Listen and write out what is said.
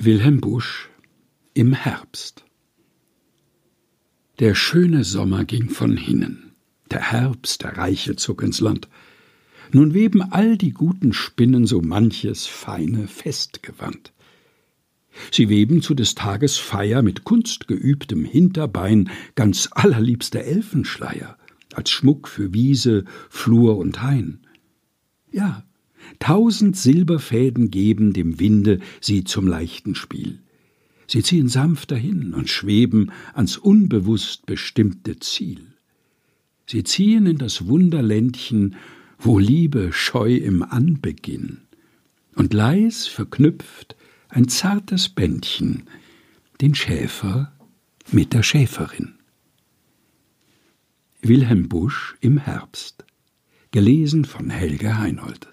Wilhelm Busch im Herbst Der schöne Sommer ging von hinnen, der Herbst, der Reiche zog ins Land. Nun weben all die guten Spinnen so manches feine Festgewand. Sie weben zu des Tages Feier mit kunstgeübtem Hinterbein ganz allerliebste Elfenschleier, als Schmuck für Wiese, Flur und Hain. Ja, Tausend Silberfäden geben dem Winde sie zum leichten Spiel. Sie ziehen sanft dahin und schweben ans unbewusst bestimmte Ziel. Sie ziehen in das Wunderländchen, wo Liebe scheu im Anbeginn, und leis verknüpft ein zartes Bändchen den Schäfer mit der Schäferin. Wilhelm Busch im Herbst gelesen von Helge Heinold